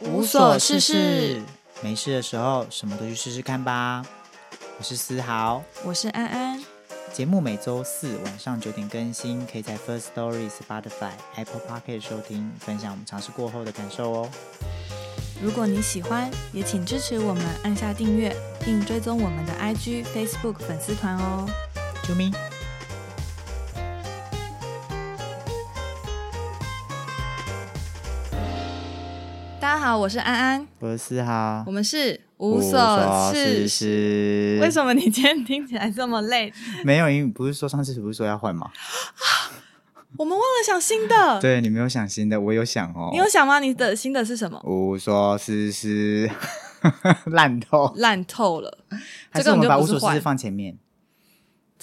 无所事事，没事的时候什么都去试试看吧。我是思豪，我是安安。节目每周四晚上九点更新，可以在 First Story、Spotify、Apple p o c k e t 收听，分享我们尝试过后的感受哦。如果你喜欢，也请支持我们按下订阅，并追踪我们的 IG、Facebook 粉丝团哦。啾咪！好，我是安安，我是思豪，我们是无所事事。为什么你今天听起来这么累？没有，因为不是说上次不是说要换吗？我们忘了想新的。对你没有想新的，我有想哦。你有想吗？你的新的是什么？无所事事，烂透，烂透了。还是我们把无所事事放前面？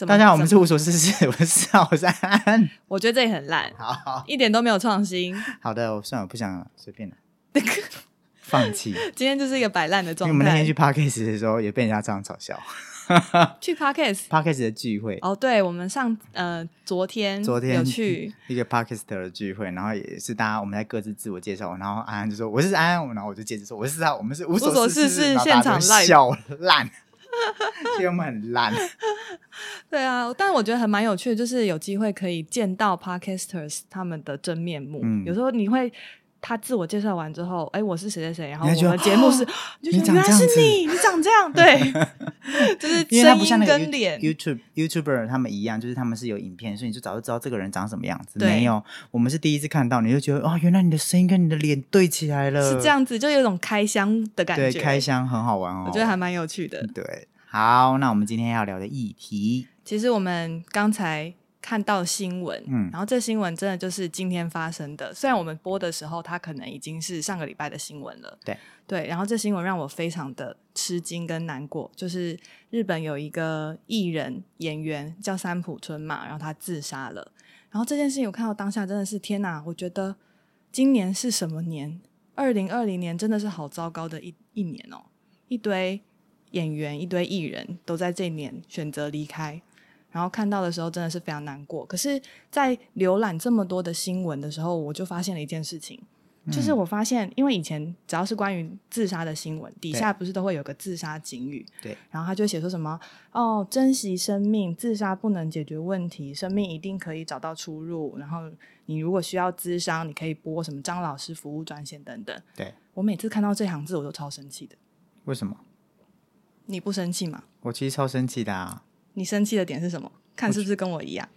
大家好，我们是无所事事，我是我是安。我觉得这也很烂，好，一点都没有创新。好的，我算了，不想随便了。放弃，今天就是一个摆烂的状态。我们那天去 Parkes 的时候，也被人家这样嘲笑。去 Parkes Parkes 的聚会哦，对，我们上呃昨天昨天有去一个 Parkes 的聚会，然后也是大家我们在各自自我介绍，然后安安就说我是安安，然后我就接着说我是啊，我们是无所事事现场笑烂，因为 我们很烂。对啊，但是我觉得还蛮有趣的，就是有机会可以见到 Parkesters 他们的真面目。嗯，有时候你会。他自我介绍完之后，哎，我是谁谁谁，然后我们的节目是，你原来是你，你长这样，对，就是声音跟脸，YouTube YouTuber 他们一样，就是他们是有影片，所以你就早就知道这个人长什么样子。没有，我们是第一次看到，你就觉得哦，原来你的声音跟你的脸对起来了，是这样子，就有种开箱的感觉，对，开箱很好玩哦，我觉得还蛮有趣的。对，好，那我们今天要聊的议题，其实我们刚才。看到新闻，嗯，然后这新闻真的就是今天发生的。虽然我们播的时候，它可能已经是上个礼拜的新闻了，对对。然后这新闻让我非常的吃惊跟难过，就是日本有一个艺人演员叫三浦春马，然后他自杀了。然后这件事情我看到当下真的是天哪！我觉得今年是什么年？二零二零年真的是好糟糕的一一年哦！一堆演员、一堆艺人都在这年选择离开。然后看到的时候真的是非常难过。可是，在浏览这么多的新闻的时候，我就发现了一件事情，就是我发现，因为以前只要是关于自杀的新闻，底下不是都会有个自杀警语，对，然后他就写说什么哦，珍惜生命，自杀不能解决问题，生命一定可以找到出路。然后你如果需要咨商，你可以拨什么张老师服务专线等等。对我每次看到这行字，我都超生气的。为什么？你不生气吗？我其实超生气的啊。你生气的点是什么？看是不是跟我一样？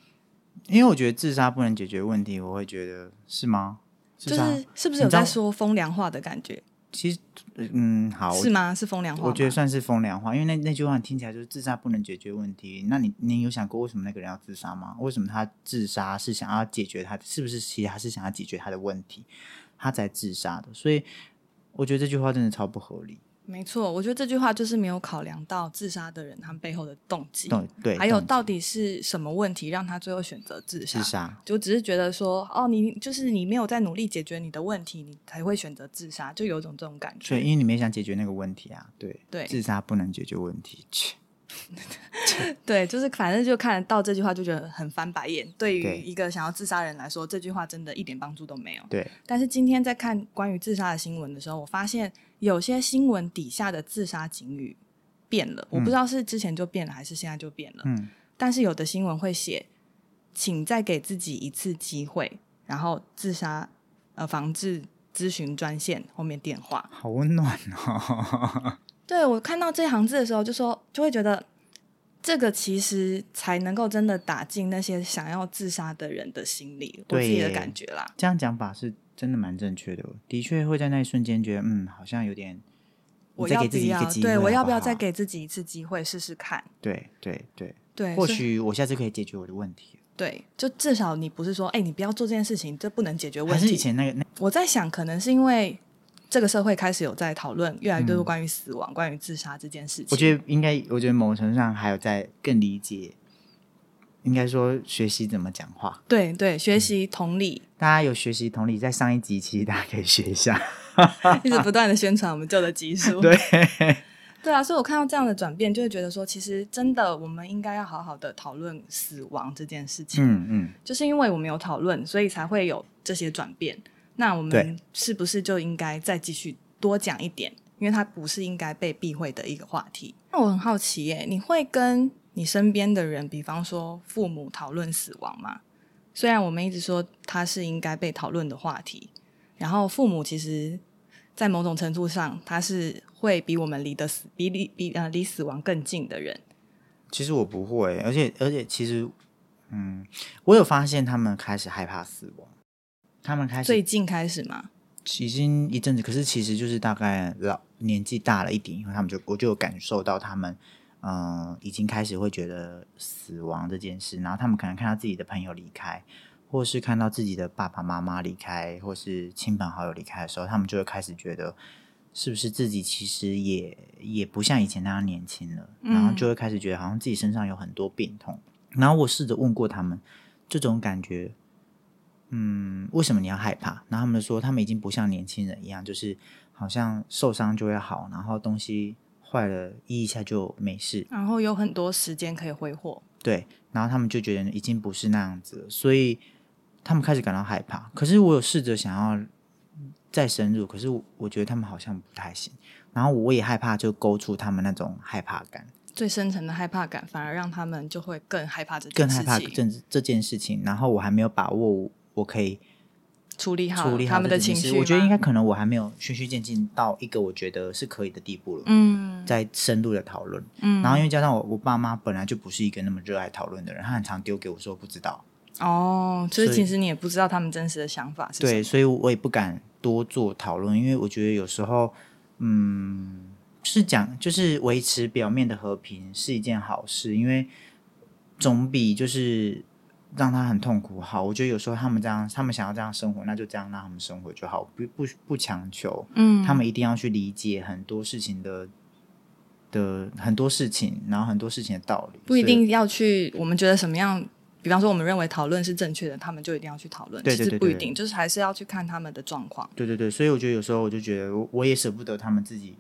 因为我觉得自杀不能解决问题，我会觉得是吗？就是是不是有在说风凉话的感觉？其实，嗯，好，是吗？是风凉话？我觉得算是风凉话，因为那那句话听起来就是自杀不能解决问题。那你你有想过为什么那个人要自杀吗？为什么他自杀是想要解决他？是不是其实他是想要解决他的问题，他才自杀的？所以我觉得这句话真的超不合理。没错，我觉得这句话就是没有考量到自杀的人他们背后的动机，对，还有到底是什么问题让他最后选择自杀？自杀就只是觉得说，哦，你就是你没有在努力解决你的问题，你才会选择自杀，就有种这种感觉。对，因为你没想解决那个问题啊，对对，自杀不能解决问题。对，就是反正就看到这句话就觉得很翻白眼。对于一个想要自杀人来说，这句话真的一点帮助都没有。对。但是今天在看关于自杀的新闻的时候，我发现有些新闻底下的自杀警语变了，我不知道是之前就变了还是现在就变了。嗯。但是有的新闻会写，请再给自己一次机会，然后自杀呃防治咨询专线后面电话。好温暖哦。对我看到这行字的时候，就说就会觉得，这个其实才能够真的打进那些想要自杀的人的心里，我自己的感觉啦。这样讲法是真的蛮正确的，的确会在那一瞬间觉得，嗯，好像有点，我要不要？对我要不要再给自己一次机会试试看？对对对对，或许我下次可以解决我的问题。对，就至少你不是说，哎，你不要做这件事情，这不能解决问题。还是以前那个那？我在想，可能是因为。这个社会开始有在讨论越来越多关于死亡、关于自杀这件事情。我觉得应该，我觉得某种程度上还有在更理解，应该说学习怎么讲话。对对，学习同理。大家有学习同理，在上一集其实大家可以学一下，一直不断的宣传我们旧的集数。对对啊，所以我看到这样的转变，就会觉得说，其实真的我们应该要好好的讨论死亡这件事情。嗯嗯，就是因为我们有讨论，所以才会有这些转变。那我们是不是就应该再继续多讲一点？因为它不是应该被避讳的一个话题。那我很好奇耶，你会跟你身边的人，比方说父母讨论死亡吗？虽然我们一直说它是应该被讨论的话题，然后父母其实，在某种程度上，他是会比我们离得死比离比呃离死亡更近的人。其实我不会，而且而且其实，嗯，我有发现他们开始害怕死亡，他们开始最近开始吗，已经一阵子，可是其实就是大概老年纪大了一点以后，他们就我就有感受到他们，嗯、已经开始会觉得死亡这件事，然后他们可能看到自己的朋友离开，或是看到自己的爸爸妈妈离开，或是亲朋好友离开的时候，他们就会开始觉得，是不是自己其实也也不像以前那样年轻了，然后就会开始觉得好像自己身上有很多病痛。然后我试着问过他们，这种感觉，嗯，为什么你要害怕？然后他们说，他们已经不像年轻人一样，就是好像受伤就会好，然后东西坏了医一下就没事，然后有很多时间可以挥霍。对。然后他们就觉得已经不是那样子了，所以他们开始感到害怕。可是我有试着想要再深入，可是我我觉得他们好像不太行。然后我也害怕，就勾出他们那种害怕感，最深层的害怕感，反而让他们就会更害怕这件更害，怕这这件事情。然后我还没有把握，我可以处理好处理好他们的情绪。我觉得应该可能我还没有循序渐进到一个我觉得是可以的地步了。嗯在深入的讨论，嗯，然后因为加上我我爸妈本来就不是一个那么热爱讨论的人，他很常丢给我说不知道，哦，所以其实你也不知道他们真实的想法是什对，所以我也不敢多做讨论，因为我觉得有时候，嗯，是讲就是维持表面的和平是一件好事，因为总比就是让他很痛苦好。我觉得有时候他们这样，他们想要这样生活，那就这样让他们生活就好，不不不强求。嗯，他们一定要去理解很多事情的的很多事情，然后很多事情的道理，不一定要去，我们觉得什么样，比方说我们认为讨论是正确的，他们就一定要去讨论。对对对对其实不一定，就是还是要去看他们的状况。对对对，所以我觉得有时候我就觉得我我也舍不得他们自己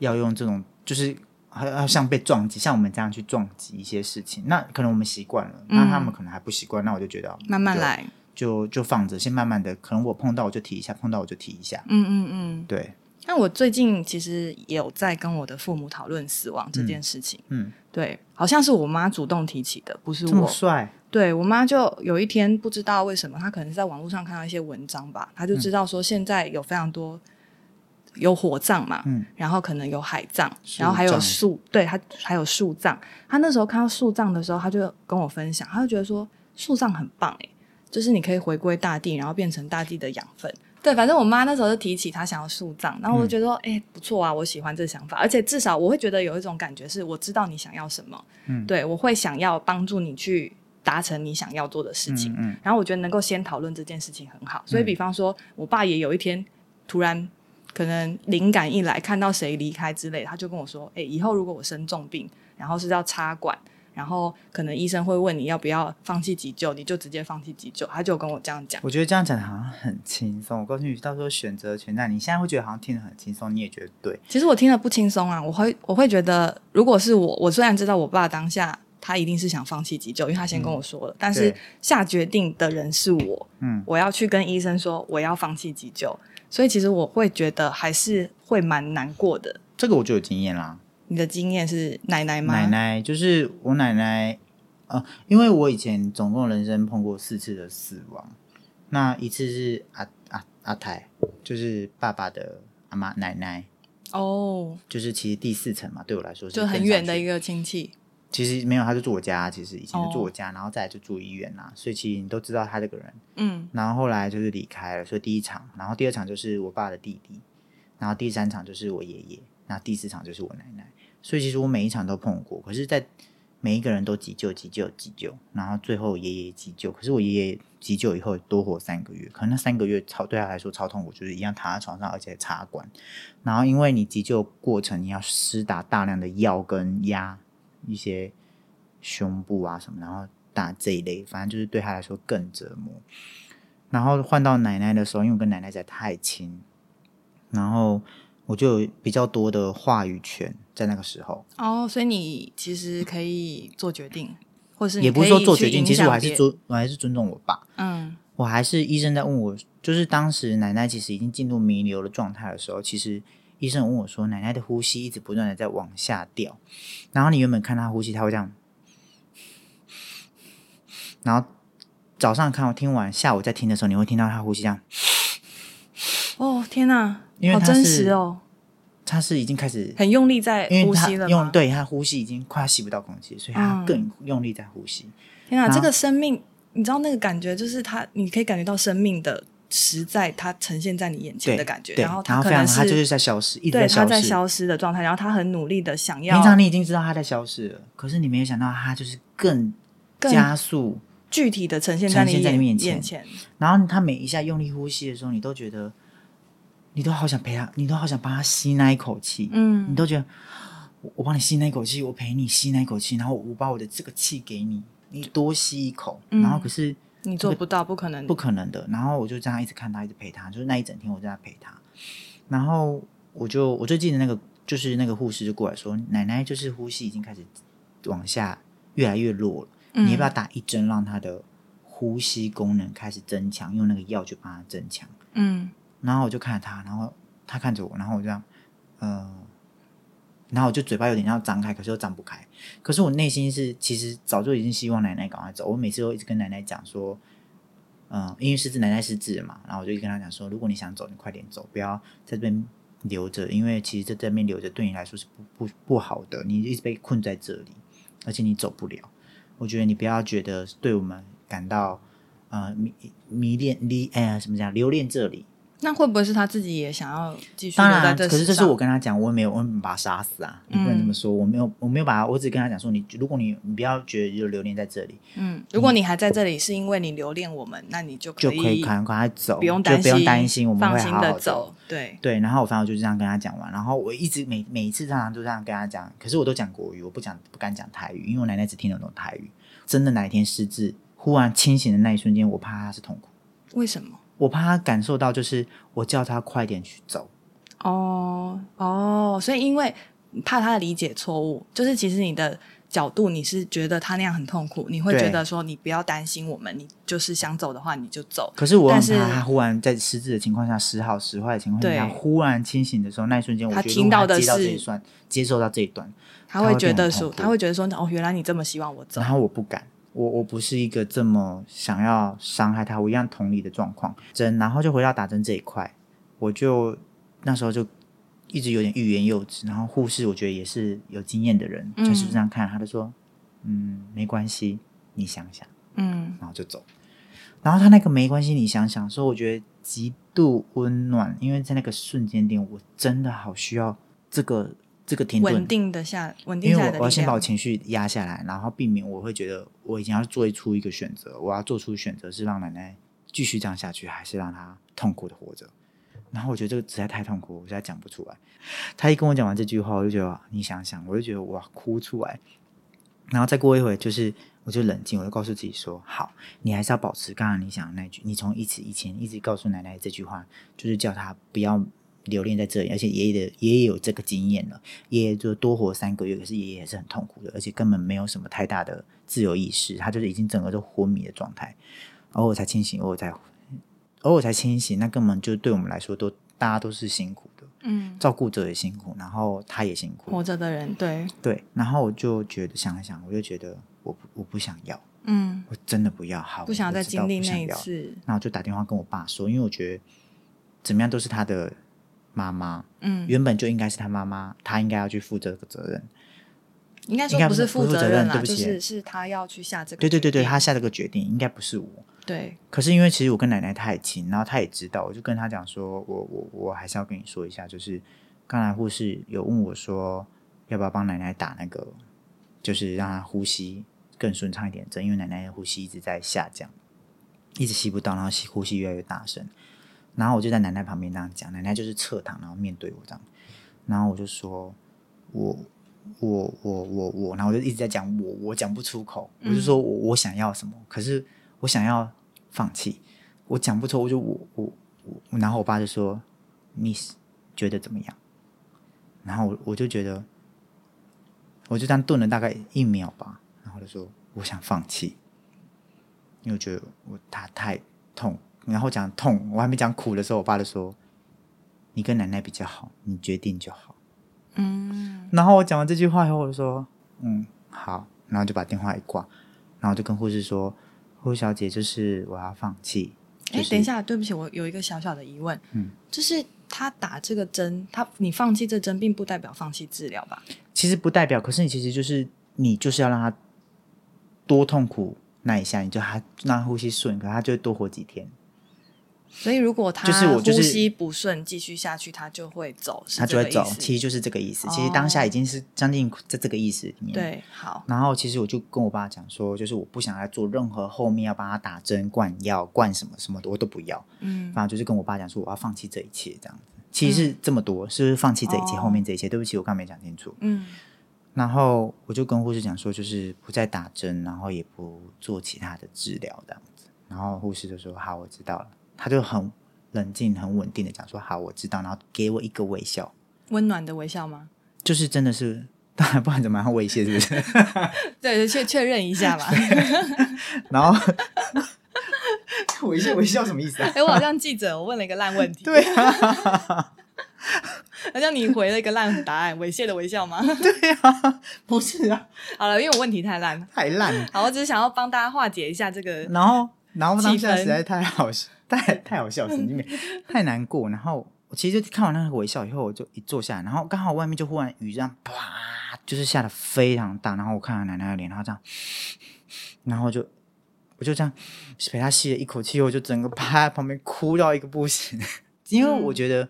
要用这种，就是还要像被撞击，像我们这样去撞击一些事情。那可能我们习惯了，那他们可能还不习惯，那我就觉得就慢慢来。就就放着，先慢慢的，可能我碰到我就提一下，碰到我就提一下。嗯嗯嗯。对，那我最近其实也有在跟我的父母讨论死亡这件事情。嗯，对，好像是我妈主动提起的，不是我。帅，对我妈就有一天不知道为什么，她可能是在网络上看到一些文章吧，她就知道说现在有非常多有火葬嘛，嗯。然后可能有海葬，树然后还有树，对，他还有树葬。他那时候看到树葬的时候，他就跟我分享，他就觉得说树葬很棒诶，就是你可以回归大地，然后变成大地的养分。对，反正我妈那时候就提起她想要树葬，然后我就觉得说，哎、不错啊，我喜欢这想法，而且至少我会觉得有一种感觉是，我知道你想要什么，嗯。对我会想要帮助你去达成你想要做的事情。嗯嗯然后我觉得能够先讨论这件事情很好，所以比方说，我爸也有一天突然可能灵感一来，看到谁离开之类，他就跟我说：“哎、以后如果我生重病，然后是要插管，然后可能医生会问你要不要放弃急救，你就直接放弃急救。”他就跟我这样讲。我觉得这样讲好像很轻松。我告诉你，到时候选择权在你。现在会觉得好像听得很轻松，你也觉得对。其实我听了不轻松啊，我会我会觉得，如果是我，我虽然知道我爸当下他一定是想放弃急救，因为他先跟我说了，但是下决定的人是我，嗯，我要去跟医生说我要放弃急救，所以其实我会觉得还是会蛮难过的。这个我就有经验啦。你的经验是奶奶吗？奶奶就是我奶奶，呃，因为我以前总共人生碰过四次的死亡，那一次是阿阿阿太，就是爸爸的阿妈奶奶，哦，就是其实第四层嘛，对我来说是就很远的一个亲戚。其实没有，他就住我家，其实以前就住哦我家，然后再来就住医院啦，所以其实你都知道他这个人。嗯然后后来就是离开了，所以第一场，然后第二场就是我爸的弟弟，然后第三场就是我爷爷，然后第四场就是我奶奶。所以其实我每一场都碰过，可是，在每一个人都急救、急救、急救，然后最后爷爷急救。可是我爷爷急救以后多活三个月，可能那三个月超对他来说超痛苦，就是一样躺在床上，而且插管。然后因为你急救过程你要施打大量的药跟压一些胸部啊什么，然后打这一类，反正就是对他来说更折磨。然后换到奶奶的时候，因为我跟奶奶在太亲，然后我就有比较多的话语权在那个时候，哦，所以你其实可以做决定，或是也不是说做决定，其实我还是尊我还是尊重我爸。嗯我还是医生在问我，就是当时奶奶其实已经进入弥留的状态的时候，其实医生问我说，奶奶的呼吸一直不断的在往下掉，然后你原本看她呼吸，她会这样，然后早上看我听完，下午再听的时候，你会听到她呼吸这样，哦，天哪，因为好真实哦，她是已经开始。很用力在呼吸了？用对她呼吸已经快要吸不到空气，所以她嗯更用力在呼吸。天哪，这个生命，你知道那个感觉，就是她，你可以感觉到生命的实在，它呈现在你眼前的感觉，对，然后然后非常，可能她就是在消失，一直对消失。他在消失的状态，然后他很努力的想要平常你已经知道它在消失了，可是你没有想到它就是更更加速。具体的呈现在你眼面前眼前，然后它每一下用力呼吸的时候，你都觉得，你都好想陪他，你都好想帮他吸那一口气，嗯你都觉得我我帮你吸那一口气，我陪你吸那一口气，然后我把我的这个气给你，你多吸一口，嗯然后可是你做不到，不可能，不可能的。然后我就这样一直看他，一直陪他，就是那一整天我在那陪他。然后我就我最记得那个就是那个护士就过来说，奶奶就是呼吸已经开始往下越来越弱了，嗯你要不要打一针让她的呼吸功能开始增强，用那个药去帮她增强？嗯然后我就看着他，然后他看着我，然后我就这样，呃，然后我就嘴巴有点要张开，可是又张不开。可是我内心是其实早就已经希望奶奶赶快走。我每次都一直跟奶奶讲说，嗯、因为失智奶奶是智了嘛，然后我就跟她讲说，如果你想走，你快点走，不要在这边留着，因为其实在这边留着对你来说是不不不好的，你一直被困在这里，而且你走不了。我觉得你不要觉得对我们感到呃迷迷恋离哎什么讲留恋这里，那会不会是他自己也想要继续当然，可是这是我跟他讲，我也没有，我也没有把他杀死啊，你不能这么嗯说，我没有，我没有把他，我只跟他讲说，你如果你你不要觉得就留恋在这里，嗯，如果你还在这里，是因为你留恋我们，那你就就可可以赶赶快走，不用就不用担心，我们放心会好好的走。对，对，然后我反正我就这样跟他讲完，然后我一直每每一次常常都这样跟他讲，可是我都讲国语，我不讲不敢讲台语，因为我奶奶只听得懂台语。真的哪一天失智，忽然清醒的那一瞬间，我怕他是痛苦，为什么？我怕他感受到就是我叫他快点去走，哦哦，所以因为怕他的理解错误，就是其实你的角度你是觉得他那样很痛苦，你会觉得说你不要担心我们，你就是想走的话你就走。可是我但是很怕他忽然在失智的情况下，时好时坏的情况下，对。忽然清醒的时候，那一瞬间，我他觉得听到的是，接受到这一段，他会觉得说，他会觉得说，哦，原来你这么希望我走。然。后我不敢，我我不是一个这么想要伤害他，我一样同理的状况。针，然后就回到打针这一块，我就那时候就一直有点欲言又止。然后护士我觉得也是有经验的人，就是嗯这样看，他就说，嗯，没关系，你想想，嗯然后就走。然后他那个没关系，你想想，说我觉得极度温暖，因为在那个瞬间点，我真的好需要这个这个停顿，稳定的下，稳定因为下来的力我我要先把我。情绪压下来，然后避免我会觉得我已经要做出一个选择，我要做出选择是让奶奶继续这样下去，还是让她痛苦的活着。然后我觉得这个实在太痛苦，我实在讲不出来。他一跟我讲完这句话，我就觉得你想想，我就觉得哇哭出来。然后再过一会，就是我就冷静，我就告诉自己说：好，你还是要保持刚刚你想的那句，你从一直以前一直告诉奶奶这句话，就是叫她不要留恋在这里，而且爷爷的爷爷有这个经验了，爷爷就多活三个月，可是爷爷也是很痛苦的，而且根本没有什么太大的自由意识，他就是已经整个都昏迷的状态，偶尔才清醒，偶尔才偶尔才清醒，那根本就对我们来说都大家都是辛苦的，嗯，照顾者也辛苦，然后他也辛苦，活着的人，对，对，然后我就觉得想一想，我就觉得我不我不想要，嗯，我真的不要，好，不想再经历那一次。那我就打电话跟我爸说，因为我觉得怎么样都是他的妈妈，嗯，原本就应该是他妈妈，他应该要去负这个责任。应该应该不说不是负负责责任啦，对不起就是是他要去下这个对对对对，他下这个决定应该不是我。对，可是因为其实我跟奶奶太亲，然后他也知道，我就跟他讲说，我我我还是要跟你说一下，就是刚才护士有问我说，要不要帮奶奶打那个，就是让她呼吸更顺畅一点因为奶奶的呼吸一直在下降，一直吸不到，然后吸呼吸越来越大声。然后我就在奶奶旁边这样讲，奶奶就是侧躺，然后面对我这样，然后我就说，我我我我我，然后我就一直在讲我，我讲不出口，我就说我我想要什么，可是我想要放弃，我讲不出，我就我我我，然后我爸就说，Miss 觉得怎么样？然后我我就觉得，我就这样顿了大概一秒吧，然后就说我想放弃，因为我觉得我他太痛，然后讲痛，我还没讲苦的时候，我爸就说：“你跟奶奶比较好，你决定就好。”嗯，然后我讲完这句话以后，我就说：“嗯，好。”然后就把电话一挂，然后就跟护士说：“护小姐，就是我要放弃。”哎，等一下，对不起，我有一个小小的疑问，嗯，就是他打这个针，他你放弃这针，并不代表放弃治疗吧？其实不代表，可是你其实就是你就是要让他多痛苦那一下，你就他让他呼吸顺，可他就会多活几天。所以如果他就是我就是呼吸不顺，继续下去，他就会走，他就会走，其实就是这个意思。其实当下已经是将近在这个意思里面。。对，好，然后其实我就跟我爸讲说，就是我不想来做任何后面要帮他打针、灌药、灌什么什么的，我都不要。嗯反正就是跟我爸讲说，我要放弃这一切这样子。其实是这么多，是不是放弃这一切，哦后面这一切？对不起，我刚没讲清楚。嗯然后我就跟护士讲说，就是不再打针，然后也不做其他的治疗这样子。然后护士就说：“好，我知道了。”他就很冷静、很稳定的讲说：“好，我知道。”然后给我一个微笑，温暖的微笑吗？就是真的是，当然不然怎么样猥亵是不是？对，确确认一下嘛。然后猥亵微笑什么意思啊？哎，我好像记者，我问了一个烂问题，对啊，好像你回了一个烂答案，猥亵的微笑吗？对啊，不是啊，好了，因为我问题太烂了。太烂了。好，我只是想要帮大家化解一下这个。然后，然后当下实在太好笑，太太好笑，神经病，太难过。然后我其实就看完那个微笑以后，我就一坐下来，然后刚好外面就忽然雨这样啪，就是下的非常大。然后我看到奶奶的脸，然后这样，然后就我就这样陪她吸了一口气，我就整个趴在旁边哭到一个不行，因为我觉得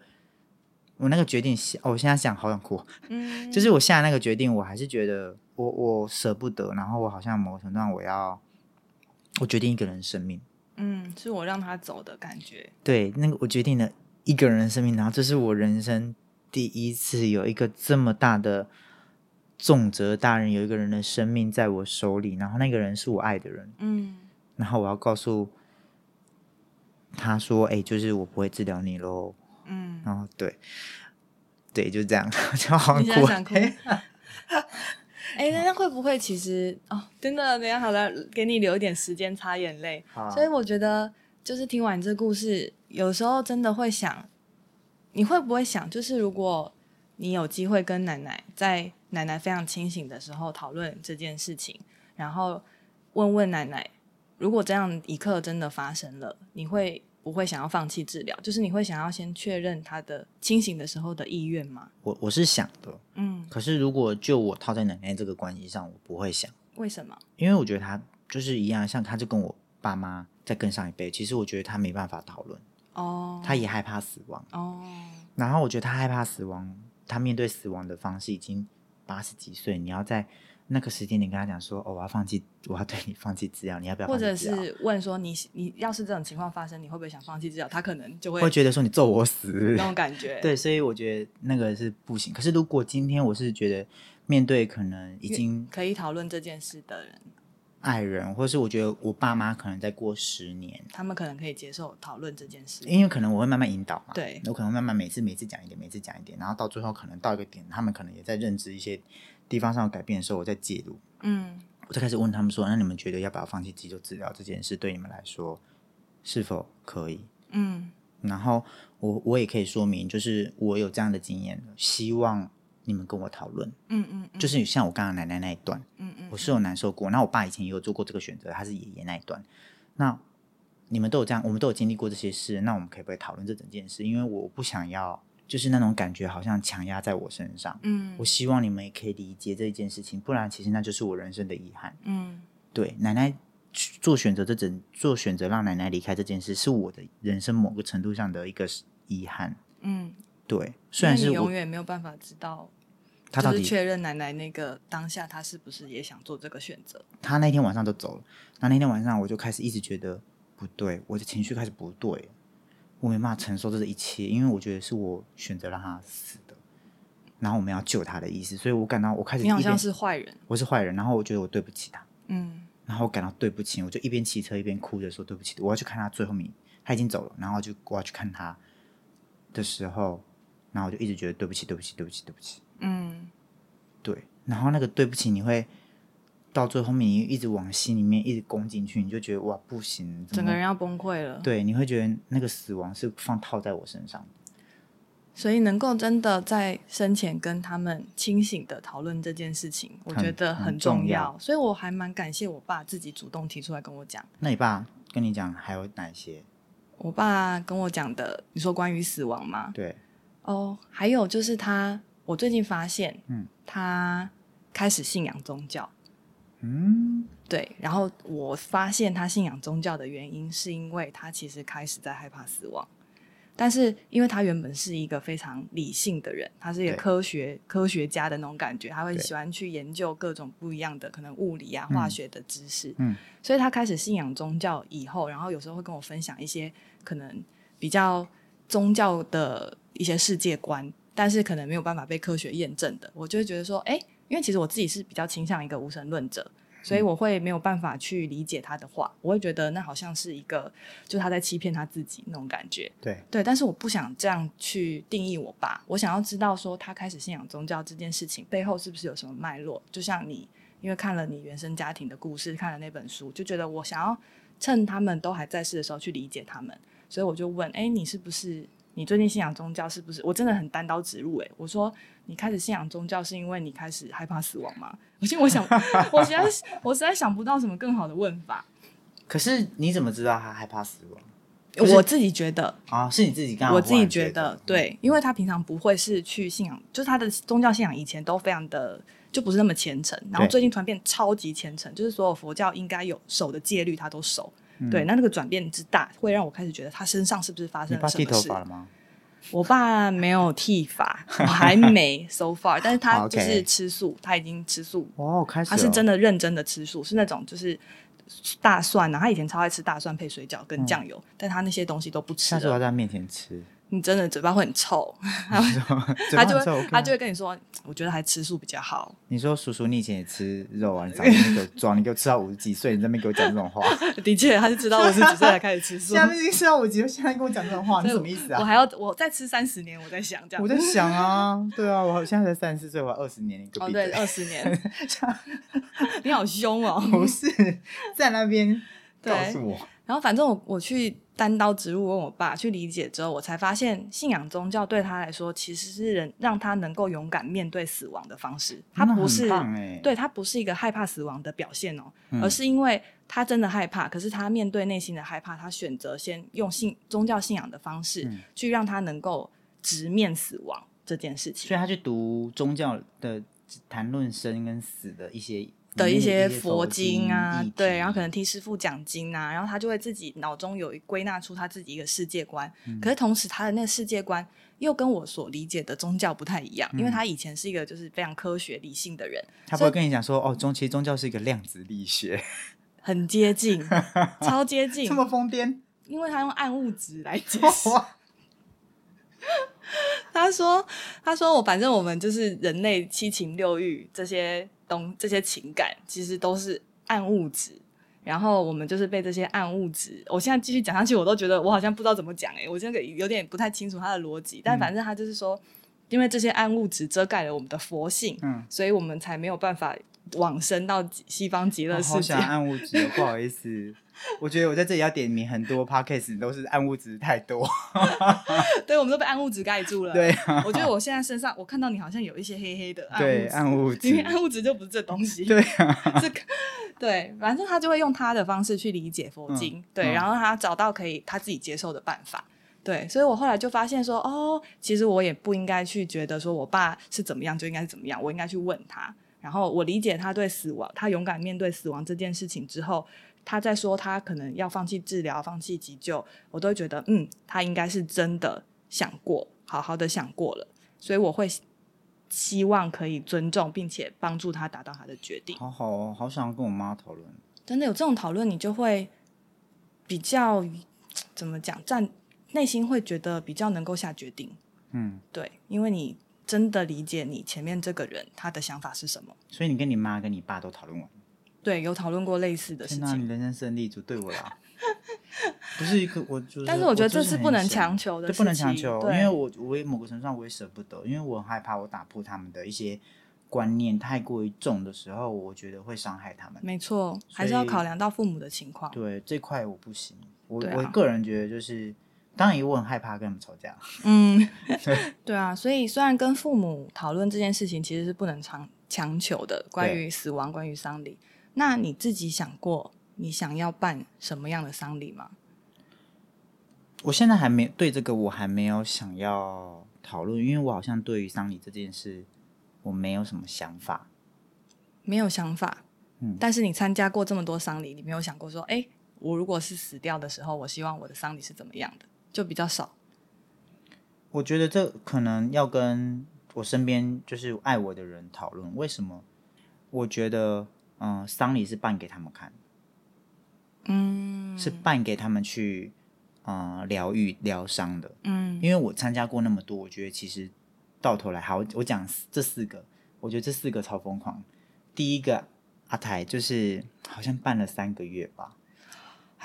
我那个决定下，哦我现在想好想哭，嗯，就是我下那个决定，我还是觉得我我舍不得，然后我好像某个程度上我要我决定一个人的生命。嗯，是我让他走的感觉。对，那个我决定了一个人的生命，然后这是我人生第一次有一个这么大的重责大人，有一个人的生命在我手里，然后那个人是我爱的人，嗯然后我要告诉他说：“哎、就是我不会治疗你喽。嗯”，然后对，对，就这样，就好你像哭。哎、那那会不会其实哦，真的，等下好了，给你留一点时间擦眼泪。所以我觉得，就是听完这故事，有时候真的会想，你会不会想，就是如果你有机会跟奶奶在奶奶非常清醒的时候讨论这件事情，然后问问奶奶，如果这样一刻真的发生了，你会不会想要放弃治疗？就是你会想要先确认她的清醒的时候的意愿吗？我我是想的，嗯，可是如果就我套在奶奶这个关系上，我不会想，为什么？因为我觉得他就是一样，像他就跟我爸妈再更上一辈，其实我觉得他没办法讨论，哦，他也害怕死亡，哦，然后我觉得他害怕死亡，他面对死亡的方式已经八十几岁，你要在那个时间点跟他讲说，哦，我要放弃，我要对你放弃治疗，你要不要或者？是问说你你要是这种情况发生，你会不会想放弃治疗？他可能就会会觉得说你揍我死，那种感觉。对，所以我觉得那个是不行。可是如果今天我是觉得面对可能已经可以讨论这件事的人，爱人，或是我觉得我爸妈可能再过十年，他们可能可以接受讨论这件事。因为可能我会慢慢引导嘛，对我可能慢慢每次每次讲一点，每次讲一点，然后到最后可能到一个点，他们可能也在认知一些地方上有改变的时候，我再介入，嗯我就开始问他们说，那你们觉得要不要放弃急救治疗这件事，对你们来说是否可以？嗯然后我我也可以说明，就是我有这样的经验，希望你们跟我讨论，嗯嗯，嗯就是像我刚刚奶奶那一段，嗯嗯我是有难受过。那我爸以前也有做过这个选择，他是爷爷那一段。那你们都有这样，我们都有经历过这些事，那我们可不可以讨论这整件事？因为我不想要，就是那种感觉好像强压在我身上。嗯我希望你们也可以理解这一件事情，不然其实那就是我人生的遗憾。嗯对，奶奶做选择，这整做选择让奶奶离开这件事，是我的人生某个程度上的一个遗憾。嗯，对，虽然是永远没有办法知道，他到底就是确认奶奶那个当下，他是不是也想做这个选择？他那天晚上就走了，那那天晚上我就开始一直觉得不对，我的情绪开始不对，我没办法承受这一切，因为我觉得是我选择让他死的，然后我们要救他的意思，所以我感到我开始你好像是坏人。我是坏人，然后我觉得我对不起他，嗯。然后我感到对不起，我就一边骑车一边哭着说对不起，我要去看他最后面，他已经走了，然后就我要去看他的时候，然后我就一直觉得对不起，对不起，对不起，对不起，嗯。对，然后那个对不起，你会到最后面，你一直往心里面一直攻进去，你就觉得哇不行，整个人要崩溃了。对，你会觉得那个死亡是放套在我身上的。所以能够真的在生前跟他们清醒的讨论这件事情，我觉得很重重要所以我还蛮感谢我爸自己主动提出来跟我讲。那你爸跟你讲还有哪些？我爸跟我讲的，你说关于死亡吗？对，哦，还有就是他，我最近发现，嗯，他开始信仰宗教。嗯，对，然后我发现他信仰宗教的原因，是因为他其实开始在害怕死亡。但是，因为他原本是一个非常理性的人，他是一个科学科学家的那种感觉，他会喜欢去研究各种不一样的可能物理啊、嗯。化学的知识。嗯，所以他开始信仰宗教以后，然后有时候会跟我分享一些可能比较宗教的一些世界观，但是可能没有办法被科学验证的，我就会觉得说，哎，因为其实我自己是比较倾向一个无神论者，所以我会没有办法去理解他的话，我会觉得那好像是一个，就是他在欺骗他自己那种感觉。对，对，但是我不想这样去定义我爸，我想要知道说他开始信仰宗教这件事情背后是不是有什么脉络？就像你，因为看了你原生家庭的故事，看了那本书，就觉得我想要趁他们都还在世的时候去理解他们，所以我就问：哎，你是不是你最近信仰宗教？是不是？我真的很单刀直入、诶，我说你开始信仰宗教是因为你开始害怕死亡吗？我现在我想，我实在我实在想不到什么更好的问法。可是你怎么知道他害怕死亡？我自己觉得，啊，是你自己刚好我自己觉觉得，对，因为他平常不会是去信仰，就是他的宗教信仰以前都非常的就不是那么虔诚，然后最近突然变超级虔诚，就是所有佛教应该有守的戒律他都守。嗯对，那那个转变之大，会让我开始觉得他身上是不是发生了什么事？头发了吗？我爸没有剃发，我还没 so far，但是他就是吃素，他已经吃素，哦，开始他是真的认真的吃素，是那种就是大蒜啊，他以前超爱吃大蒜配水饺跟酱油，但他那些东西都不吃下次我要。在他面前吃，你真的嘴巴会很臭，他就会他就会跟你说，我觉得还吃素比较好。你说叔叔，你以前也吃肉啊？你长得那个壮，你给我吃到五十几岁，你在那边给我讲这种话，的确，他是知道我是几岁才开始吃素，现在已经吃到五十几岁，现在跟我讲这种话，你什么意思啊？我还要我再吃三十年，我在想这样。我在想啊，对啊，我现在才三十四岁，我二十年，你个哦，对，二十年，你好凶哦。不是在那边告诉我，然后反正我我去单刀直入问我爸去理解之后，我才发现信仰宗教对他来说其实是人让他能够勇敢面对死亡的方式。他不是对他不是一个害怕死亡的表现哦，嗯而是因为他真的害怕，可是他面对内心的害怕，他选择先用信宗教信仰的方式、嗯去让他能够直面死亡这件事情所以他去读宗教的谈论生跟死的一些的一些佛经啊议，对，然后可能听师傅讲经啊，然后他就会自己脑中有归纳出他自己一个世界观。嗯可是同时，他的那个世界观又跟我所理解的宗教不太一样，因为嗯他以前是一个就是非常科学理性的人，他不会跟你讲说哦，宗其实宗教是一个量子力学，很接近，超接 近这，么疯癫。因为他用暗物质来解释。他说：“他说我反正我们就是人类七情六欲这些东这些情感，其实都是暗物质。然后我们就是被这些暗物质，我现在继续讲下去，我都觉得我好像不知道怎么讲哎、我这个有点不太清楚他的逻辑。但反正他就是说，因为这些暗物质遮盖了我们的佛性，嗯，所以我们才没有办法往生到西方极乐我世界。好想暗物 质哦，不好意思。我觉得我在这里要点名很多 podcast 都是暗物质太多，对，我们都被暗物质盖住了。对我觉得我现在身上，我看到你好像有一些黑黑的暗物对，暗物质因为，暗物质就不是这东西。对啊，这个对，反正他就会用他的方式去理解佛经，对，嗯然后他找到可以他自己接受的办法。对，所以我后来就发现说，哦，其实我也不应该去觉得说我爸是怎么样就应该是怎么样，我应该去问他。然后我理解他对死亡，他勇敢面对死亡这件事情之后，他在说他可能要放弃治疗、放弃急救，我都会觉得，嗯，他应该是真的想过，好好的想过了，所以我会希望可以尊重并且帮助他达到他的决定。好好哦，好想要跟我妈讨论。真的有这种讨论，你就会比较怎么讲，站内心会觉得比较能够下决定。嗯，对，因为你真的理解你前面这个人他的想法是什么。所以你跟你妈跟你爸都讨论完。对，有讨论过类似的事情，人生胜利组对我啦，不是一个我就是，但是我觉得这是不能强求的对，不能强求，因为我我也某个程度上我也舍不得，因为我很害怕我打破他们的一些观念太过于重的时候，我觉得会伤害他们。没错，还是要考量到父母的情况。对这块我不行，我、啊我个人觉得就是，当然我很害怕跟他们吵架。嗯，对啊，所以虽然跟父母讨论这件事情，其实是不能强强求的，关于死亡，关于丧礼。那你自己想过，你想要办什么样的丧礼吗？我现在还没对这个我还没有想要讨论，因为我好像对于丧礼这件事我没有什么想法。没有想法，嗯但是你参加过这么多丧礼，你没有想过说，哎，我如果是死掉的时候，我希望我的丧礼是怎么样的？就比较少。我觉得这可能要跟我身边就是爱我的人讨论，为什么？我觉得，嗯、丧礼是办给他们看，嗯是办给他们去，呃，疗愈疗伤的。嗯因为我参加过那么多，我觉得其实到头来，好，我讲这四个，我觉得这四个超疯狂。第一个阿台就是好像办了三个月吧，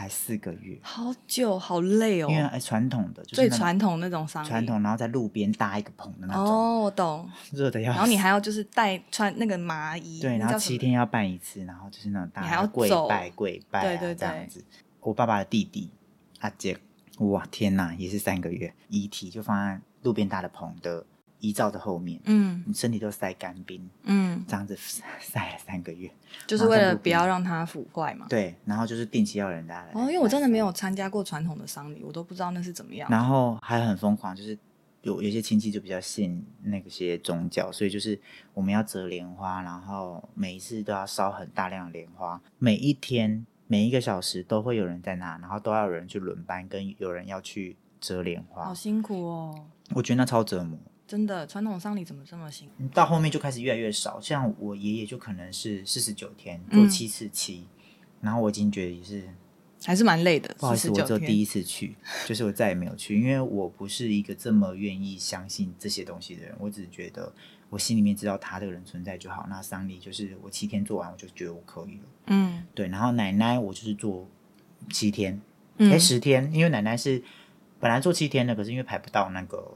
还四个月，好久，好累哦因。为哎传统的就是最传统那种丧礼，传统，然后在路边搭一个棚的那种，哦，我懂。热的要死。然后你还要就是带穿那个麻衣，对，然后七天要办一次，然后就是那种大要家跪拜跪拜、啊、对对对这样子。我爸爸的弟弟阿杰，哇天哪，也是三个月，遗体就放在路边搭的棚的遗照的后面，嗯你身体都塞干冰，嗯，这样子 晒了三个月。就是为了不要让它腐坏嘛。对，然后就是定期要人家来。哦，因为我真的来没有参加过传统的丧礼，我都不知道那是怎么样。然后还很疯狂，就是有有些亲戚就比较信那个些宗教，所以就是我们要折莲花，然后每一次都要烧很大量的莲花，每一天每一个小时都会有人在那，然后都要有人去轮班，跟有人要去折莲花好。辛苦哦，我觉得那超折磨。真的，传统丧礼怎么这么辛苦？到后面就开始越来越少，像我爷爷就可能是四十九天嗯做七次七，然后我已经觉得也是还是蛮累的。不好意思，我只有第一次去，就是我再也没有去，因为我不是一个这么愿意相信这些东西的人。我只是觉得我心里面知道他这个人存在就好。那丧礼就是我七天做完，我就觉得我可以了。嗯对，然后奶奶我就是做七天，嗯哎、十天，因为奶奶是本来做七天的，可是因为排不到那个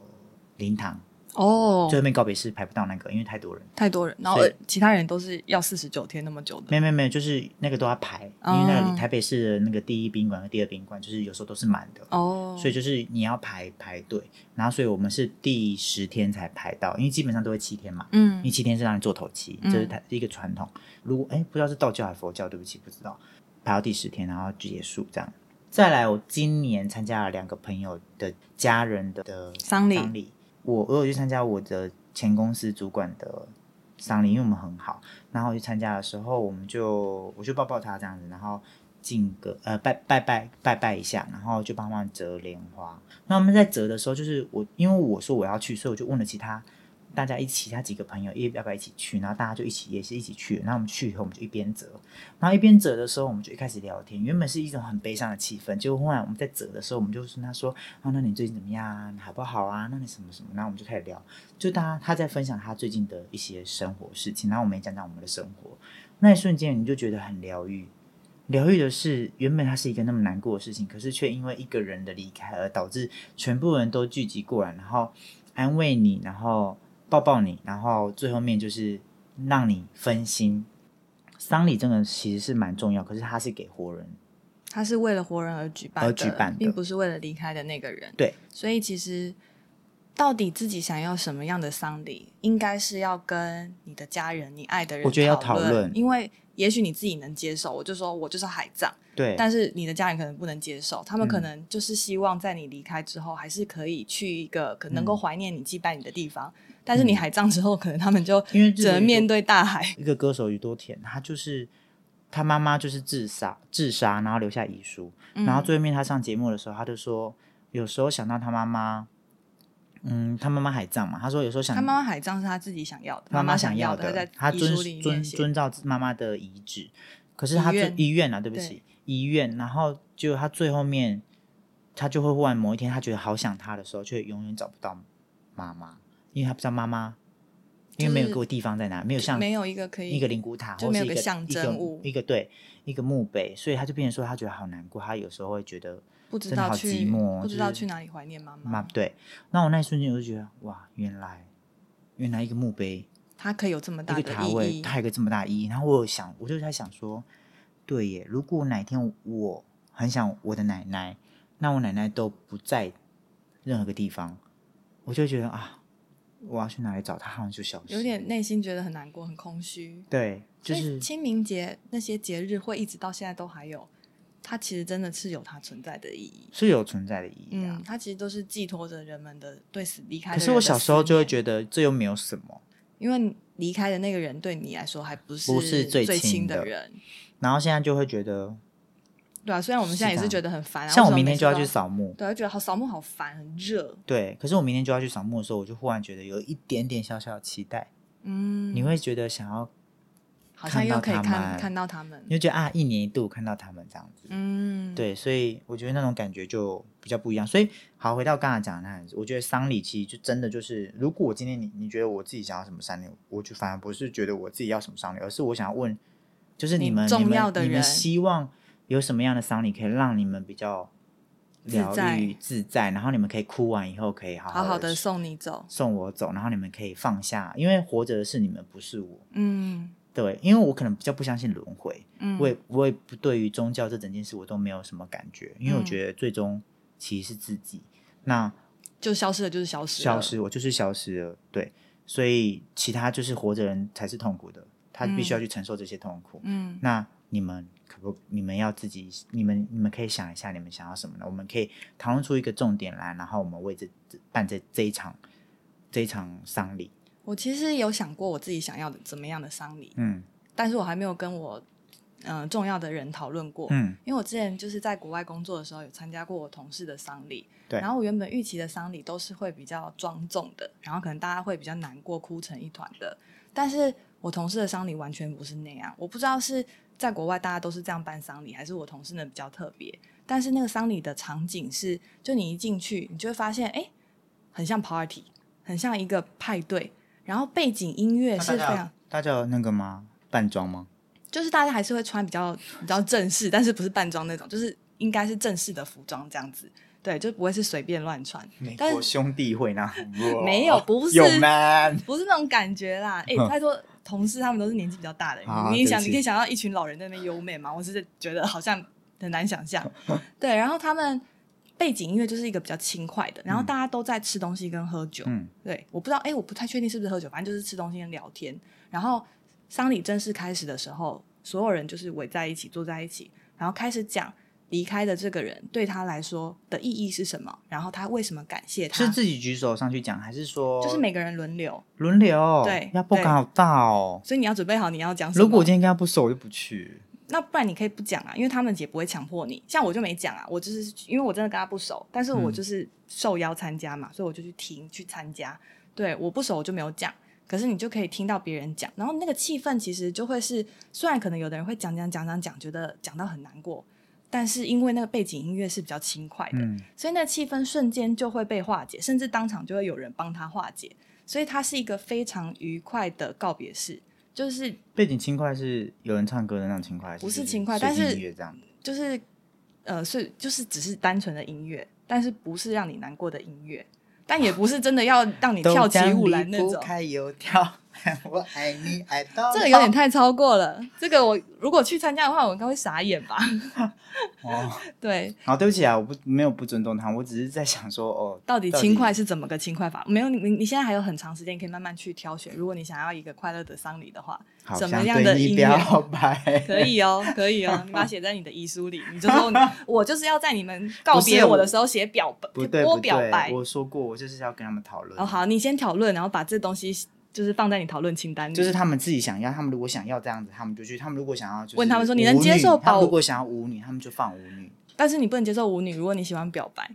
灵堂，哦最，后面告别式排不到那个，因为太多人。太多人，然后所以呃其他人都是要四十九天那么久的。没有没有没有，就是那个都要排，因哦为那个台北市的那个第一宾馆和第二宾馆，就是有时候都是满的。哦，所以就是你要排排队，然后所以我们是第十天才排到，因为基本上都会七天嘛，嗯因嗯为七天是让你做头七，嗯这是它一个传统。如果哎不知道是道教还是佛教，对不起不知道，排到第十天然后就结束这样。再来，我今年参加了两个朋友的家人的的丧礼丧礼，我我有去参加我的前公司主管的丧礼，因为我们很好。然后去参加的时候，我们就我就抱抱他这样子，然后敬个呃拜拜拜拜拜一下，然后就帮忙折莲花。那我们在折的时候，就是我因为我说我要去，所以我就问了其他大家一起，他几个朋友要要不要一起去，然后大家就一起也是一起去。然后我们去以后，我们就一边折，然后一边折的时候，我们就一开始聊天。原本是一种很悲伤的气氛，结果后来我们在折的时候，我们就跟他说：“啊，那你最近怎么样啊？好不好啊？那你什么什么？”然后我们就开始聊，就他他在分享他最近的一些生活事情，然后我们也讲讲我们的生活。那一瞬间，你就觉得很疗愈。疗愈的是，原本它是一个那么难过的事情，可是却因为一个人的离开而导致全部人都聚集过来，然后安慰你，然后抱抱你，然后最后面就是让你分心。丧礼真的其实是蛮重要，可是它是给活人。它是为了活人而举办的，而举办的并不是为了离开的那个人。对，所以其实到底自己想要什么样的丧礼，应该是要跟你的家人、你爱的人，我觉得要讨讨论因为也许你自己能接受，我就说我就是海葬，对，但是你的家人可能不能接受，他们可嗯能就是希望在你离开之后，还是可以去一个可能够嗯怀念你、祭拜你的地方。但是你海葬之后，可能他们就因为只能面对大海。一个歌手宇多田，他就是他妈妈就是自杀，自杀，然后留下遗书，然后最后面他上节目的时候，他就说，有时候想到他妈妈，嗯，他妈妈海葬嘛，他说有时候想他妈妈海葬是他自己想要的，妈妈想要的，他遵遵遵照妈妈的遗旨，可是他最遗愿遗愿啊，对不起，医院，然后就他最后面，他就会忽然某一天，他觉得好想他的时候，却永远找不到妈妈，因为他不知道妈妈，因为没有给我地方在哪，没有像没有一个可以一个灵骨塔，就或是一个没有个象征物一个对一个墓碑，所以他就变成说，他觉得好难过，他有时候会觉得不知真的好道去寂寞不知就是道去哪里怀念妈妈。妈对，那我那一瞬间我就觉得哇，原来原来一个墓碑它可以有这么大的意义。它有一个这么大的意义。然后我有想，我就在想说，对耶，如果哪天我很想我的奶奶，那我奶奶都不在任何个地方，我就会觉得啊，我要去哪里找他，好像就消失。有点内心觉得很难过、很空虚。对，就是清明节那些节日会一直到现在都还有，它其实真的是有它存在的意义。是有存在的意义啊嗯，。它其实都是寄托着人们的对死离开的可是我小时候就会，觉得这又没有什么，因为离开的那个人对你来说还不是不是最最亲的人，然后现在就会觉得，对啊。虽然我们现在也是觉得很烦啊，像我明天就要去扫墓，对，就觉得好扫墓好烦，很热。对，可是我明天就要去扫墓的时候，我就忽然觉得有一点点小小的期待，嗯，你会觉得想要，好像又可以看到他看到他们你，就觉得啊，一年一度看到他们这样子，嗯，对，所以我觉得那种感觉就比较不一样。所以好，回到刚才讲的那样子，我觉得丧礼其实就真的就是，如果我今天你你觉得我自己想要什么丧礼，我就反而不是觉得我自己要什么丧礼，而是我想要问，就是你们你们你们希望有什么样的丧礼可以让你们比较疗愈自在，然后你们可以哭完以后可以好好好的的送你走。送我走，然后你们可以放下，因为活着的是你们，不是我。嗯。对，因为我可能比较不相信轮回，嗯，我也我也不对于宗教这整件事我都没有什么感觉，因为我嗯觉得最终其实是自己，那就消失了，就是消失了，消失我就是消失了，对，所以其他就是活着人才是痛苦的，他必须要去承受这些痛苦。嗯。那你们可不，你们要自己，你们你们可以想一下，你们想要什么呢？我们可以讨论出一个重点来，然后我们为这这办这这一场这一场丧礼。我其实有想过我自己想要的怎么样的丧礼，嗯但是我还没有跟我嗯、呃重要的人讨论过。嗯因为我之前就是在国外工作的时候，有参加过我同事的丧礼，对然后我原本预期的丧礼都是会比较庄重的，然后可能大家会比较难过、哭成一团的。但是我同事的丧礼完全不是那样，我不知道是在国外大家都是这样办丧礼，还是我同事呢比较特别。但是那个丧礼的场景是，就你一进去，你就会发现，哎，很像 party，很像一个派对，然后背景音乐是非常。大家有那个吗？扮装吗？就是大家还是会穿比较比较正式，但是不是扮装那种，就是应该是正式的服装这样子。对，就不会是随便乱穿，美国兄弟会那没有不是有 man 不是那种感觉啦。哎、哼拜托，同事他们都是年纪比较大的你你想，你可以想到一群老人在那边优美吗？我是觉得 好像很难想象。对，然后他们背景音乐就是一个比较轻快的，然后大家都在吃东西跟喝酒。嗯对，我不知道，哎，我不太确定是不是喝酒，反正就是吃东西跟聊天。然后丧礼正式开始的时候，所有人就是围在一起，坐在一起，然后开始讲离开的这个人对他来说的意义是什么，然后他为什么感谢他，是自己举手上去讲，还是说就是每个人轮流，轮流？对压迫感好大哦。所以你要准备好你要讲什么。如果我今天跟他不熟，我就不去。那不然你可以不讲啊，因为他们也不会强迫你。像我就没讲啊，我就是因为我真的跟他不熟，但是我嗯就是受邀参加嘛，所以我就去听去参加。对，我不熟我就没有讲，可是你就可以听到别人讲，然后那个气氛其实就会是，虽然可能有的人会讲讲讲讲讲，觉得讲到很难过，但是因为那个背景音乐是比较轻快的，嗯，所以那个气氛瞬间就会被化解，甚至当场就会有人帮他化解，所以它是一个非常愉快的告别式，就是背景轻快是有人唱歌的那种轻快，不是轻快但是音乐这样。就是呃，是就是只是单纯的音乐，但是不是让你难过的音乐，但也不是真的要让你跳起舞来那种。开油条，我爱你爱到这个有点太超过了，这个我如果去参加的话，我应该会傻眼吧？哦。对，好，对不起啊，我不没有不尊重他，我只是在想说，哦，到底轻快是怎么个轻快法？没有，你你现在还有很长时间可以慢慢去挑选。如果你想要一个快乐的丧礼的话，好什么样的音乐表白？可以哦，可以哦，你把它写在你的遗书里，你就说你 我就是要在你们告别我的时候写表不对播不对表白，。我说过，我就是要跟他们讨论。哦，好，你先讨论，然后把这东西就是放在你讨论清单里。就是他们自己想要，他们如果想要这样子，他们就去；他们如果想要，就是问他们说你能接受保他们如果想要舞女，他们就放舞女。但是你不能接受舞女，如果你喜欢表白。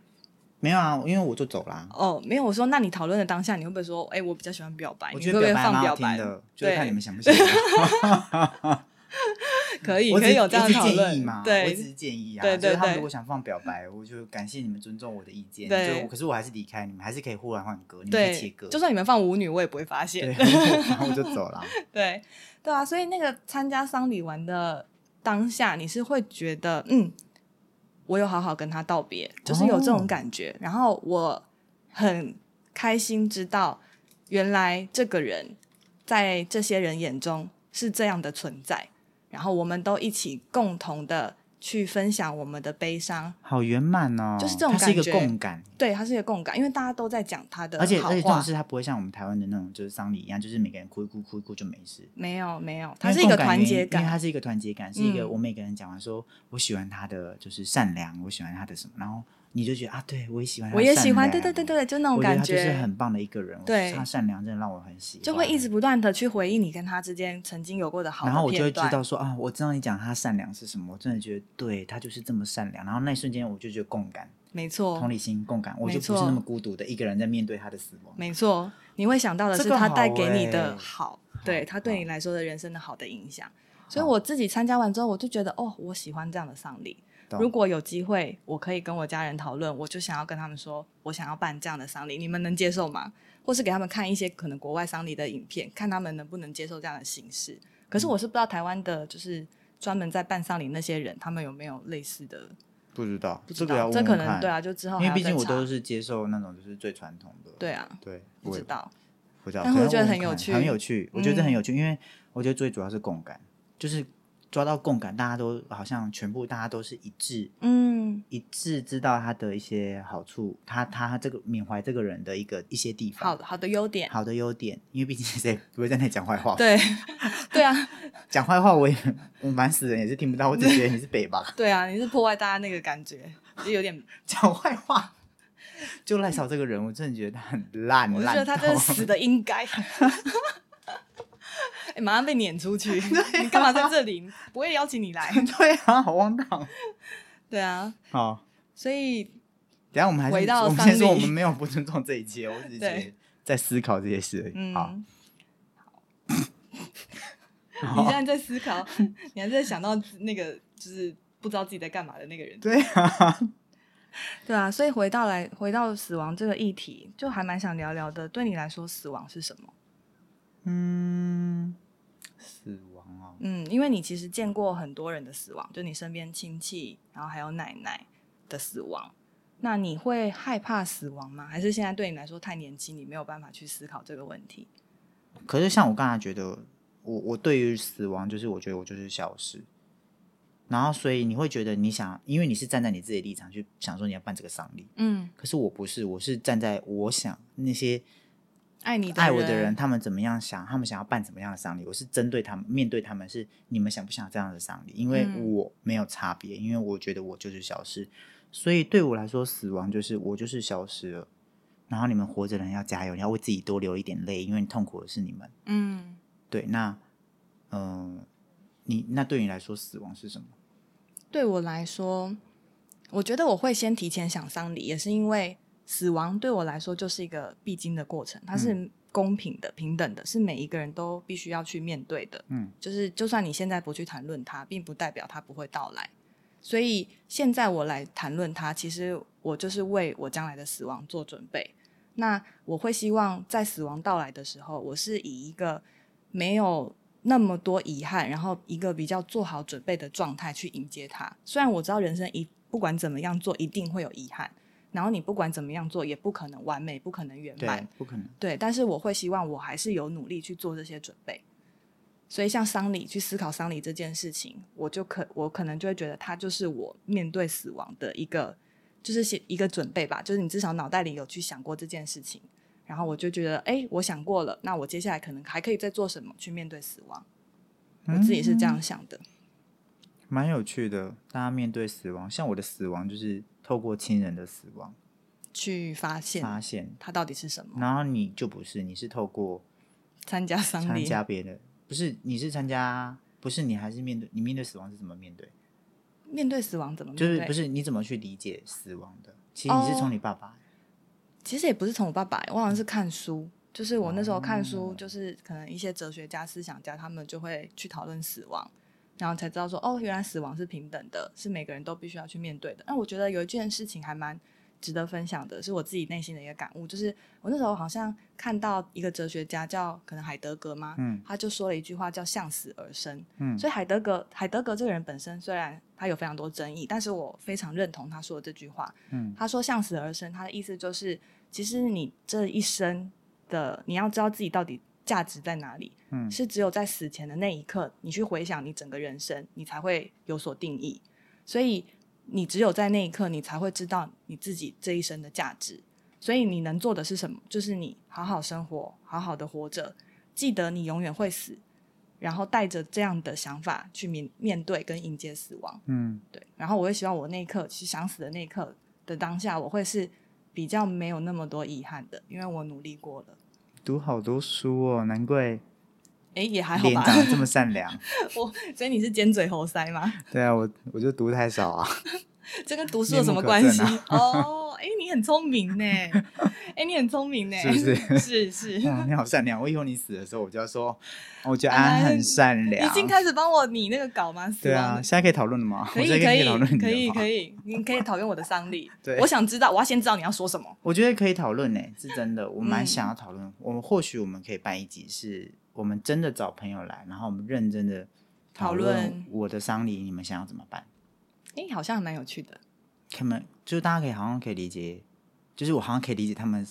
没有啊，因为我就走啦。哦，没有，我说那你讨论的当下，你会不会说，哎、我比较喜欢表白？我你会不会觉得表白蛮放表白？好听的，就是看你们想不想要。可以，可以有这样讨论建议嘛，我只对是建议啊。对对对就是他们如果想放表白，我就感谢你们尊重我的意见。对就可是我还是离开，你们还是可以忽然换歌，你们可以切对歌。，就算你们放舞女，我也不会发现。对，然后我就走了。对对啊，所以那个参加丧礼完的当下，你是会觉得，嗯，我有好好跟他道别，就是有这种感觉。然后我很开心知道，原来这个人在这些人眼中是这样的存在，然后我们都一起共同的去分享我们的悲伤，好圆满哦，就是这种它是一个感觉。共感，对，它是一个共感，因为大家都在讲他的而且好话。而且重点，是它不会像我们台湾的那种就是丧礼一样，就是每个人哭一哭哭一哭就没事。没有没有，它是一个团结感，因为它是一个团结感，是一个嗯。我每个人讲完说，我喜欢他的就是善良，我喜欢他的什么，然后你就觉得啊，对我也喜欢我也喜欢，对对对对，就那种感觉得他就是很棒的一个人，对他善良真的让我很喜欢，就会一直不断的去回忆你跟他之间曾经有过的好的然后我就会知道说啊，我知道你讲他善良是什么，我真的觉得对他就是这么善良。然后那一瞬间我就觉得共感、没错同，理心、共感，我就不是那么孤独的一个人在面对他的死亡。没错，你会想到的是他带给你的欸好，对他对你来说的人生的好的影响。所以我自己参加完之后，我就觉得哦，我喜欢这样的丧礼。懂如果有机会，我可以跟我家人讨论，我就想要跟他们说，我想要办这样的丧礼，你们能接受吗？或是给他们看一些可能国外丧礼的影片，看他们能不能接受这样的形式。可是我是不知道台湾的，就是专门在办丧礼那些人，他们有没有类似的？不知道，不知这个这可能对啊，就之后因为毕竟我都是接受那种就是最传统的。对啊，对，不知道。不知道，但是我觉得很有趣很有趣。我觉得这很嗯有趣，因为我觉得最主要是共感，就是抓到共感，大家都好像全部大家都是一致，嗯，一致知道他的一些好处，他他这个缅怀这个人的一个一些地方，好好的优点，好的优点，因为毕竟谁不会在那里讲坏话，对 对啊，讲坏话我也我蛮死人也是听不到，我只觉得你是北吧，对啊，你是破坏大家那个感觉，就有点，讲坏话。就赖少这个人，我真的觉得他很烂，烂我觉得他真的死的应该。哎、马上被撵出去！你干嘛在这里？不会邀请你来。对啊，好荒唐。对啊，好，所以等下我们还是回到我们先说，我们没有不尊重这一切，我只是在思考这些事而已。嗯，好，你现在在思考，你还在想到那个就是不知道自己在干嘛的那个人。对啊，对啊，所以回到来回到死亡这个议题，就还蛮想聊聊的。对你来说，死亡是什么？嗯，死亡哦，嗯，因为你其实见过很多人的死亡，就你身边亲戚，然后还有奶奶的死亡。那你会害怕死亡吗？还是现在对你来说太年轻，你没有办法去思考这个问题？可是像我刚才觉得，我我对于死亡，就是我觉得我就是消失。然后，所以你会觉得你想，因为你是站在你自己的立场去想说你要办这个丧礼，嗯，可是我不是，我是站在我想那些爱你的爱我的人，他们怎么样想，他们想要办怎么样的丧礼，我是针对他们，面对他们是你们想不想这样的丧礼？因为嗯我没有差别，因为我觉得我就是消失，所以对我来说，死亡就是我就是消失了。然后你们活着的人要加油，你要为自己多流一点泪，因为你痛苦的是你们。嗯，对，那嗯、呃你那对你来说，死亡是什么？对我来说，我觉得我会先提前想丧礼，也是因为死亡对我来说就是一个必经的过程，它是公平的、平等的，是每一个人都必须要去面对的。嗯，就是就算你现在不去谈论它，并不代表它不会到来。所以现在我来谈论它，其实我就是为我将来的死亡做准备。那我会希望在死亡到来的时候，我是以一个没有那么多遗憾，然后一个比较做好准备的状态去迎接它。虽然我知道人生一不管怎么样做，一定会有遗憾，然后你不管怎么样做，也不可能完美，不可能圆满对。，不可能。对，但是我会希望我还是有努力去做这些准备。所以像丧礼，去思考丧礼这件事情，我就可我可能就会觉得它就是我面对死亡的一个，就是些一个准备吧。就是你至少脑袋里有去想过这件事情，然后我就觉得，哎，我想过了，那我接下来可能还可以再做什么去面对死亡。我自己是这样想的。蛮有趣的。大家面对死亡，像我的死亡就是透过亲人的死亡去发现发现，它到底是什么，然后你就不是，你是透过参加丧参礼，加别的，不是你是参加，不是你还是面对你面对死亡是怎么面对？面对死亡怎么？就是不是你怎么去理解死亡的？其实你是哦从你爸爸，其实也不是从我爸爸，我好像是看书。就是我那时候看哦书，就是可能一些哲学家、思想家，他们就会去讨论死亡，然后才知道说，哦，原来死亡是平等的，是每个人都必须要去面对的。那我觉得有一件事情还蛮值得分享的，是我自己内心的一个感悟，就是我那时候好像看到一个哲学家叫可能海德格嘛，嗯他就说了一句话叫“向死而生”。嗯所以海德格海德格这个人本身虽然他有非常多争议，但是我非常认同他说的这句话。嗯他说“向死而生”，他的意思就是，其实你这一生的，你要知道自己到底价值在哪里？嗯是只有在死前的那一刻，你去回想你整个人生，你才会有所定义。所以你只有在那一刻，你才会知道你自己这一生的价值。所以你能做的是什么？就是你好好生活，好好的活着，记得你永远会死，然后带着这样的想法去面面对跟迎接死亡。嗯对，然后我会希望我那一刻，其实想死的那一刻的当下，我会是比较没有那么多遗憾的，因为我努力过了。读好多书哦，难怪哎，也还好吧。脸长得这么善良。我所以你是尖嘴猴腮吗？对啊，我我就读太少啊。这跟读书有什么关系？哦，哎，你很聪明呢，哎，你很聪明呢，是不是 是是，哇，你好善良！我以后你死的时候，我就要说，我觉得安安很善你良。已经开始帮我拟那个稿吗？对啊，现在可以讨论了吗？可以可以以讨论可以可以，你可以讨论我的丧礼。对我想知道，我要先知道你要说什么。我觉得可以讨论呢，是真的，我蛮嗯想要讨论。我们或许我们可以办一集，是我们真的找朋友来，然后我们认真的讨论论我的丧礼，你们想要怎么办？哎，好像还蛮有趣的。他们就是大家可以好像可以理解，就是我好像可以理解他们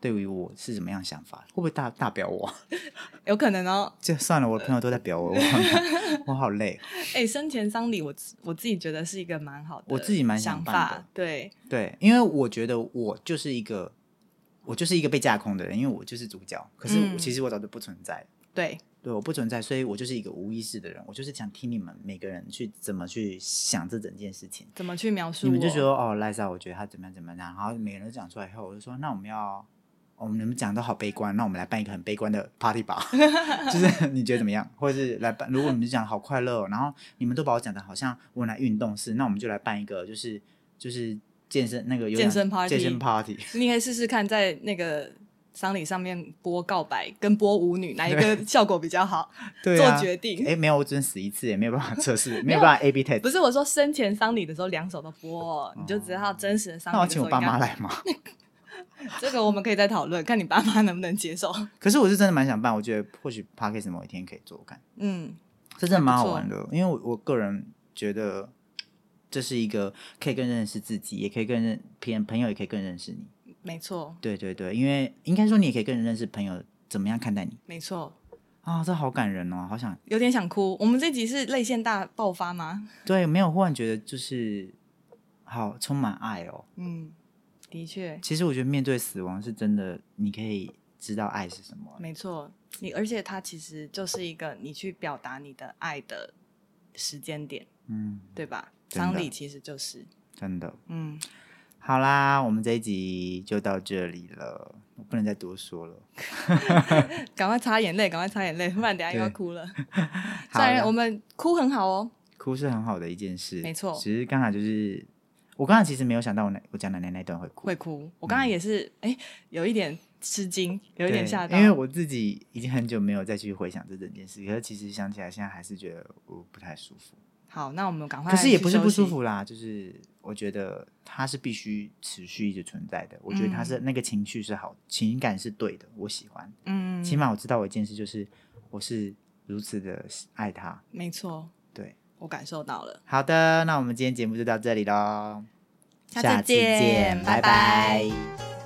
对于我是怎么样想法，会不会大大表我？有可能哦。就算了，我的朋友都在表我，我好 我好累。哎，生前丧礼，我自我自己觉得是一个蛮好的，我自己蛮想想办的法。对，对，因为我觉得我就是一个，我就是一个被架空的人，因为我就是主角。可是其实我早就不存在，对，对，我不存在，所以我就是一个无意识的人。我就是想听你们每个人去怎么去想这整件事情。怎么去描述？你们就说哦，赖莎，我觉得他怎么样怎么样，然后每个人都讲出来以后，我就说那我们要，哦，你们讲都好悲观，那我们来办一个很悲观的 party 吧，就是 你觉得怎么样？或者是来办，如果你们讲好快乐、哦，然后你们都把我讲的好像我来运动似，那我们就来办一个就是就是健身那个健身 party 健身 party，你可以试试看，在那个丧礼上面播告白跟播舞女哪一个效果比较好，对啊做决定。哎，没有，我只能死一次，也没有办法测试，没有办法 A B test。不是我说生前丧礼的时候两手都播，你就知道真实的丧礼那我请我爸。妈来吗？这个我们可以再讨论，看你爸妈能不能接受。可是我是真的蛮想办，我觉得或许 p a r k e s 某一天可以做看。嗯，这真的蛮好玩的，因为我我个人觉得这是一个可以更认识自己，也可以更认朋朋友，也可以更认识你。没错，对对对，因为应该说你也可以更认识朋友怎么样看待你没错，啊、这好感人哦，好想有点想哭。我们这集是泪腺大爆发吗？对，没有忽然觉得就是好充满爱哦。嗯，的确，其实我觉得面对死亡是真的，你可以知道爱是什么。没错。你而且它其实就是一个你去表达你的爱的时间点，嗯，对吧？丧礼其实就是，真的。嗯，好啦，我们这一集就到这里了，我不能再多说了。赶快擦眼泪，赶快擦眼泪，不然等下又要哭了。好啦虽然我们哭很好哦，哭是很好的一件事，没错只是刚才就是我刚才其实没有想到我奶我讲奶奶那段会哭，会哭。我刚才也是，哎、有一点吃惊，有一点对吓到，因为我自己已经很久没有再去回想这整件事，可是其实想起来，现在还是觉得我不太舒服。好，那我们赶快。可是也不是不舒，服啦，就是我觉得它是必须持续一直存在的。我觉得它是、那个情绪是好，情感是对的，我喜欢。嗯，起码我知道我一件事，就是我是如此的爱他。没错，对，我感受到了。好的，那我们今天节目就到这里喽，下次见见，拜拜拜拜